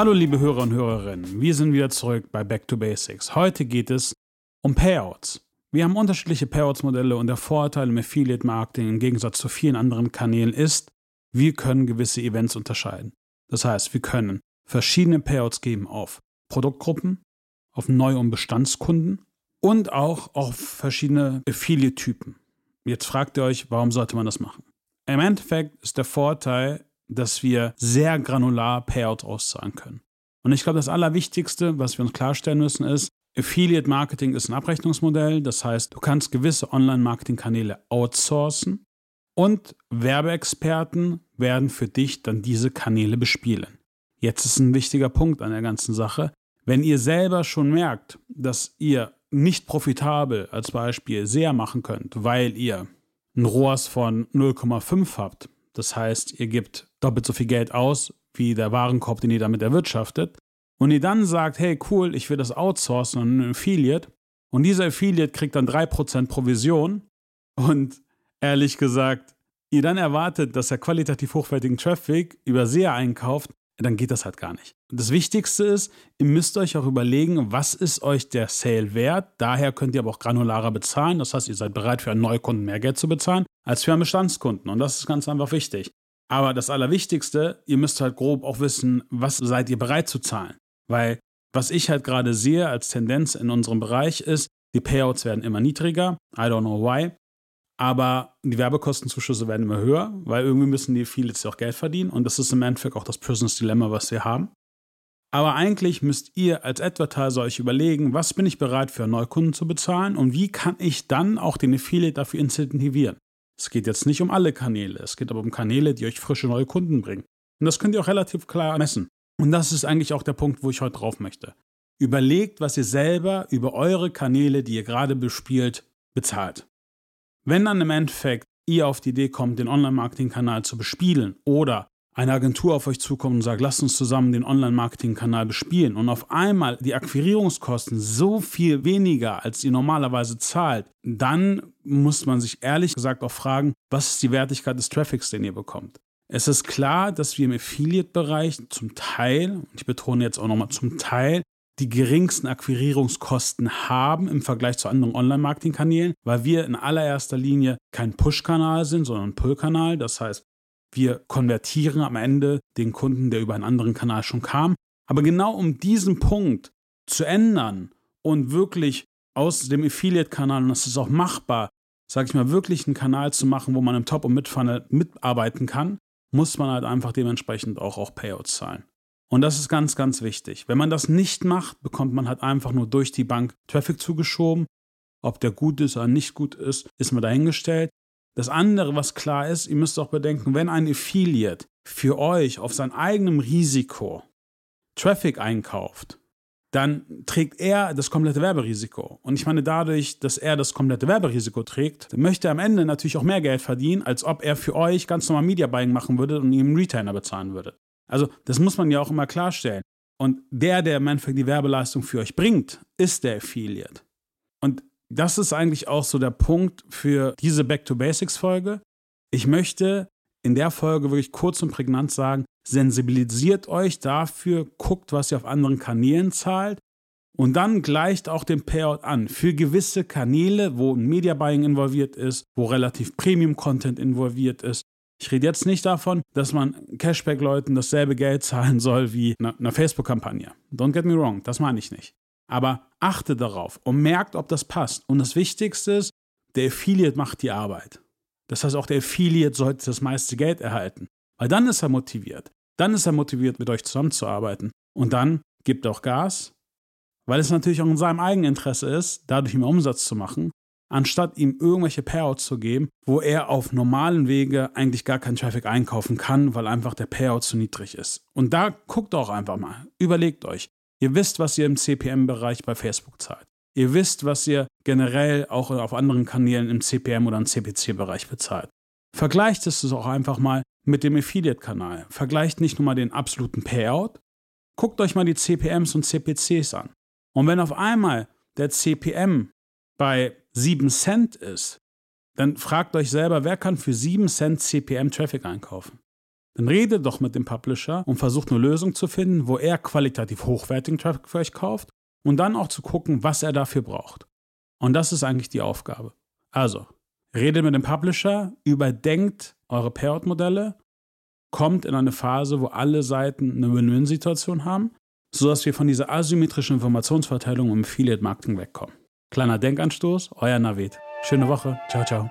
Hallo liebe Hörer und Hörerinnen, wir sind wieder zurück bei Back to Basics. Heute geht es um Payouts. Wir haben unterschiedliche Payouts-Modelle und der Vorteil im Affiliate-Marketing im Gegensatz zu vielen anderen Kanälen ist, wir können gewisse Events unterscheiden. Das heißt, wir können verschiedene Payouts geben auf Produktgruppen, auf Neu- und Bestandskunden und auch auf verschiedene Affiliate-Typen. Jetzt fragt ihr euch, warum sollte man das machen? Im Endeffekt ist der Vorteil, dass wir sehr granular Payouts auszahlen können. Und ich glaube, das Allerwichtigste, was wir uns klarstellen müssen, ist, Affiliate Marketing ist ein Abrechnungsmodell. Das heißt, du kannst gewisse Online-Marketing-Kanäle outsourcen und Werbeexperten werden für dich dann diese Kanäle bespielen. Jetzt ist ein wichtiger Punkt an der ganzen Sache. Wenn ihr selber schon merkt, dass ihr nicht profitabel als Beispiel sehr machen könnt, weil ihr ein ROAS von 0,5 habt, das heißt, ihr gebt doppelt so viel Geld aus, wie der Warenkorb, den ihr damit erwirtschaftet, und ihr dann sagt, hey cool, ich will das outsourcen und ein Affiliate, und dieser Affiliate kriegt dann 3% Provision und ehrlich gesagt, ihr dann erwartet, dass er qualitativ hochwertigen Traffic über SEA einkauft, dann geht das halt gar nicht. Das Wichtigste ist, ihr müsst euch auch überlegen, was ist euch der Sale wert. Daher könnt ihr aber auch granularer bezahlen. Das heißt, ihr seid bereit, für einen Neukunden mehr Geld zu bezahlen als für einen Bestandskunden. Und das ist ganz einfach wichtig. Aber das Allerwichtigste, ihr müsst halt grob auch wissen, was seid ihr bereit zu zahlen. Weil was ich halt gerade sehe als Tendenz in unserem Bereich ist, die Payouts werden immer niedriger. I don't know why. Aber die Werbekostenzuschüsse werden immer höher, weil irgendwie müssen die viele jetzt auch Geld verdienen. Und das ist im Endeffekt auch das Business Dilemma, was wir haben. Aber eigentlich müsst ihr als Advertiser euch überlegen, was bin ich bereit für Neukunden zu bezahlen und wie kann ich dann auch den Affiliate dafür incentivieren. Es geht jetzt nicht um alle Kanäle, es geht aber um Kanäle, die euch frische neue Kunden bringen. Und das könnt ihr auch relativ klar messen. Und das ist eigentlich auch der Punkt, wo ich heute drauf möchte. Überlegt, was ihr selber über eure Kanäle, die ihr gerade bespielt, bezahlt. Wenn dann im Endeffekt ihr auf die Idee kommt, den Online-Marketing-Kanal zu bespielen oder eine Agentur auf euch zukommt und sagt, lasst uns zusammen den Online-Marketing-Kanal bespielen und auf einmal die Akquirierungskosten so viel weniger, als ihr normalerweise zahlt, dann muss man sich ehrlich gesagt auch fragen, was ist die Wertigkeit des Traffics, den ihr bekommt. Es ist klar, dass wir im Affiliate-Bereich zum Teil, und ich betone jetzt auch nochmal zum Teil, die geringsten Akquirierungskosten haben im Vergleich zu anderen Online-Marketing-Kanälen, weil wir in allererster Linie kein Push-Kanal sind, sondern ein Pull-Kanal. Das heißt, wir konvertieren am Ende den Kunden, der über einen anderen Kanal schon kam. Aber genau um diesen Punkt zu ändern und wirklich aus dem Affiliate-Kanal, und das ist auch machbar, sage ich mal, wirklich einen Kanal zu machen, wo man im Top- und Mid-Funnel mitarbeiten kann, muss man halt einfach dementsprechend auch, auch Payouts zahlen. Und das ist ganz, ganz wichtig. Wenn man das nicht macht, bekommt man halt einfach nur durch die Bank Traffic zugeschoben. Ob der gut ist oder nicht gut ist, ist mir dahingestellt. Das andere, was klar ist, ihr müsst auch bedenken, wenn ein Affiliate für euch auf sein eigenem Risiko Traffic einkauft, dann trägt er das komplette Werberisiko. Und ich meine, dadurch, dass er das komplette Werberisiko trägt, möchte er am Ende natürlich auch mehr Geld verdienen, als ob er für euch ganz normal Media Buying machen würde und ihm einen Retainer bezahlen würde. Also das muss man ja auch immer klarstellen. Und der, der im Endeffekt die Werbeleistung für euch bringt, ist der Affiliate. Und das ist eigentlich auch so der Punkt für diese Back to Basics Folge. Ich möchte in der Folge wirklich kurz und prägnant sagen, sensibilisiert euch dafür, guckt, was ihr auf anderen Kanälen zahlt und dann gleicht auch den Payout an. Für gewisse Kanäle, wo ein Media Buying involviert ist, wo relativ Premium Content involviert ist, ich rede jetzt nicht davon, dass man Cashback-Leuten dasselbe Geld zahlen soll wie einer Facebook-Kampagne. Don't get me wrong, das meine ich nicht. Aber achte darauf und merkt, ob das passt. Und das Wichtigste ist, der Affiliate macht die Arbeit. Das heißt, auch der Affiliate sollte das meiste Geld erhalten. Weil dann ist er motiviert. Dann ist er motiviert, mit euch zusammenzuarbeiten. Und dann gibt er auch Gas, weil es natürlich auch in seinem Eigeninteresse ist, dadurch mehr Umsatz zu machen anstatt ihm irgendwelche Payouts zu geben, wo er auf normalen Wege eigentlich gar keinen Traffic einkaufen kann, weil einfach der Payout zu niedrig ist. Und da guckt auch einfach mal, überlegt euch. Ihr wisst, was ihr im CPM-Bereich bei Facebook zahlt. Ihr wisst, was ihr generell auch auf anderen Kanälen im CPM oder im CPC-Bereich bezahlt. Vergleicht es auch einfach mal mit dem Affiliate-Kanal. Vergleicht nicht nur mal den absoluten Payout, guckt euch mal die CPMs und CPCs an. Und wenn auf einmal der CPM bei 7 Cent ist, dann fragt euch selber, wer kann für 7 Cent CPM Traffic einkaufen? Dann redet doch mit dem Publisher und versucht eine Lösung zu finden, wo er qualitativ hochwertigen Traffic für euch kauft und dann auch zu gucken, was er dafür braucht. Und das ist eigentlich die Aufgabe. Also, redet mit dem Publisher, überdenkt eure Payout-Modelle, kommt in eine Phase, wo alle Seiten eine Win-Win-Situation haben, sodass wir von dieser asymmetrischen Informationsverteilung im Affiliate-Marketing wegkommen. Kleiner Denkanstoß, euer Navid. Schöne Woche. Ciao, ciao.